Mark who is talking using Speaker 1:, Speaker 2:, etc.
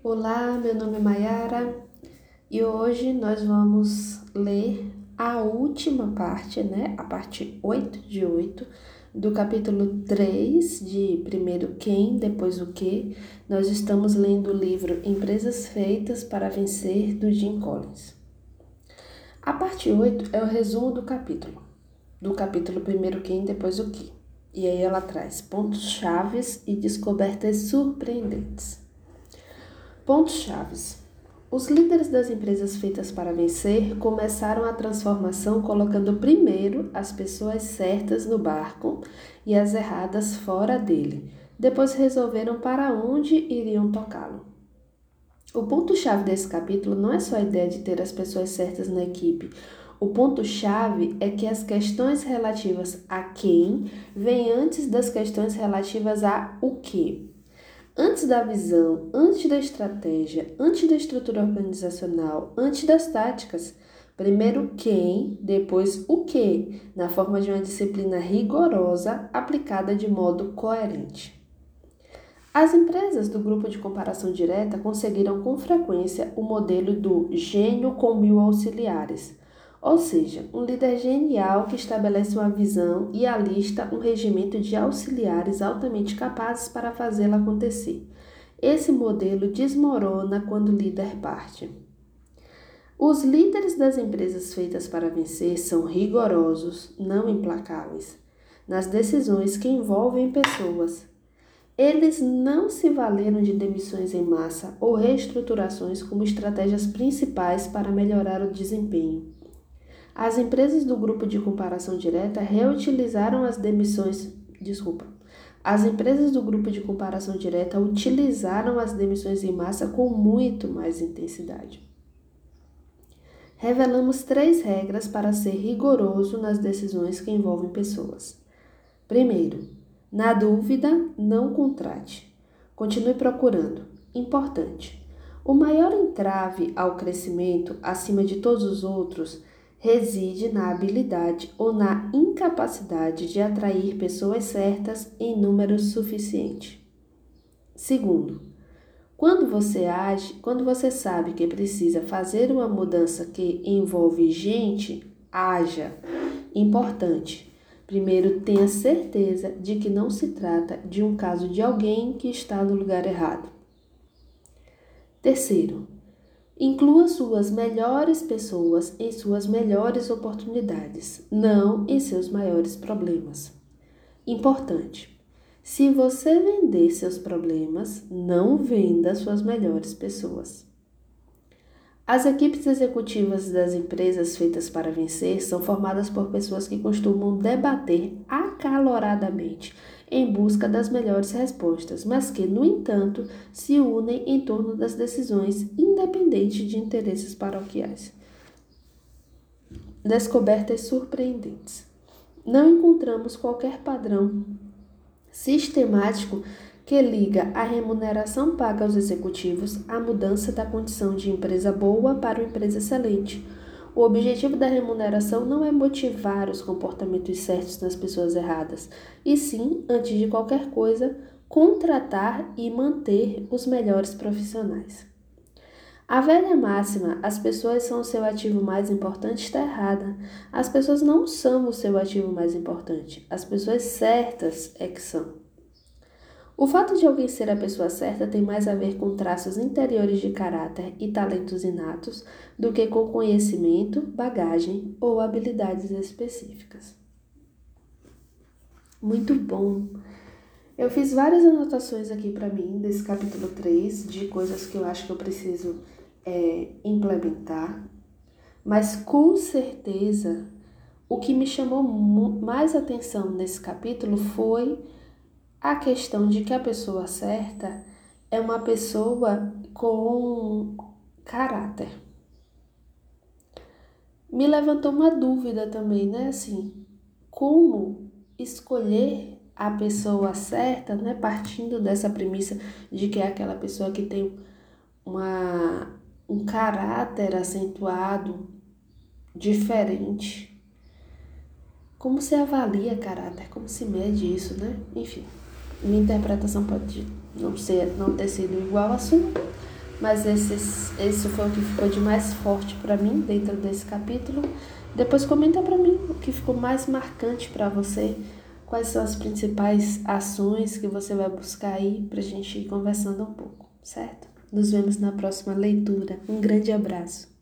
Speaker 1: Olá, meu nome é Mayara e hoje nós vamos ler a última parte, né? A parte 8 de 8 do capítulo 3 de primeiro quem, depois o que. Nós estamos lendo o livro Empresas Feitas para Vencer do Jim Collins. A parte 8 é o resumo do capítulo, do capítulo primeiro quem, depois o que. E aí ela traz pontos chaves e descobertas surpreendentes. Pontos chaves. Os líderes das empresas feitas para vencer começaram a transformação colocando primeiro as pessoas certas no barco e as erradas fora dele. Depois resolveram para onde iriam tocá-lo. O ponto-chave desse capítulo não é só a ideia de ter as pessoas certas na equipe. O ponto-chave é que as questões relativas a quem vêm antes das questões relativas a o que. Antes da visão, antes da estratégia, antes da estrutura organizacional, antes das táticas. Primeiro quem, depois o que, na forma de uma disciplina rigorosa aplicada de modo coerente. As empresas do grupo de comparação direta conseguiram com frequência o modelo do gênio com mil auxiliares ou seja, um líder genial que estabelece uma visão e alista um regimento de auxiliares altamente capazes para fazê-la acontecer. Esse modelo desmorona quando o líder parte. Os líderes das empresas feitas para vencer são rigorosos, não implacáveis, nas decisões que envolvem pessoas. Eles não se valeram de demissões em massa ou reestruturações como estratégias principais para melhorar o desempenho. As empresas do grupo de comparação direta reutilizaram as demissões, desculpa. As empresas do grupo de comparação direta utilizaram as demissões em massa com muito mais intensidade. Revelamos três regras para ser rigoroso nas decisões que envolvem pessoas. Primeiro, na dúvida, não contrate. Continue procurando. Importante. O maior entrave ao crescimento, acima de todos os outros, reside na habilidade ou na incapacidade de atrair pessoas certas em número suficiente. Segundo, quando você age, quando você sabe que precisa fazer uma mudança que envolve gente, haja. Importante. Primeiro, tenha certeza de que não se trata de um caso de alguém que está no lugar errado. Terceiro, Inclua suas melhores pessoas em suas melhores oportunidades, não em seus maiores problemas. Importante: se você vender seus problemas, não venda suas melhores pessoas. As equipes executivas das empresas feitas para vencer são formadas por pessoas que costumam debater acaloradamente em busca das melhores respostas, mas que, no entanto, se unem em torno das decisões, independente de interesses paroquiais. Descobertas surpreendentes. Não encontramos qualquer padrão sistemático que liga a remuneração paga aos executivos à mudança da condição de empresa boa para uma empresa excelente. O objetivo da remuneração não é motivar os comportamentos certos nas pessoas erradas, e sim, antes de qualquer coisa, contratar e manter os melhores profissionais. A velha máxima, as pessoas são o seu ativo mais importante, está errada. As pessoas não são o seu ativo mais importante, as pessoas certas é que são. O fato de alguém ser a pessoa certa tem mais a ver com traços interiores de caráter e talentos inatos do que com conhecimento, bagagem ou habilidades específicas. Muito bom! Eu fiz várias anotações aqui para mim desse capítulo 3 de coisas que eu acho que eu preciso é, implementar, mas com certeza o que me chamou mais atenção nesse capítulo foi a questão de que a pessoa certa é uma pessoa com caráter. Me levantou uma dúvida também, né? Assim, como escolher a pessoa certa, né? Partindo dessa premissa de que é aquela pessoa que tem uma, um caráter acentuado, diferente. Como se avalia caráter? Como se mede isso, né? Enfim minha interpretação pode não ser, não ter sido igual à sua, mas esses, esse foi o que ficou de mais forte para mim dentro desse capítulo. Depois comenta para mim o que ficou mais marcante para você, quais são as principais ações que você vai buscar aí para a gente ir conversando um pouco, certo? Nos vemos na próxima leitura. Um grande abraço.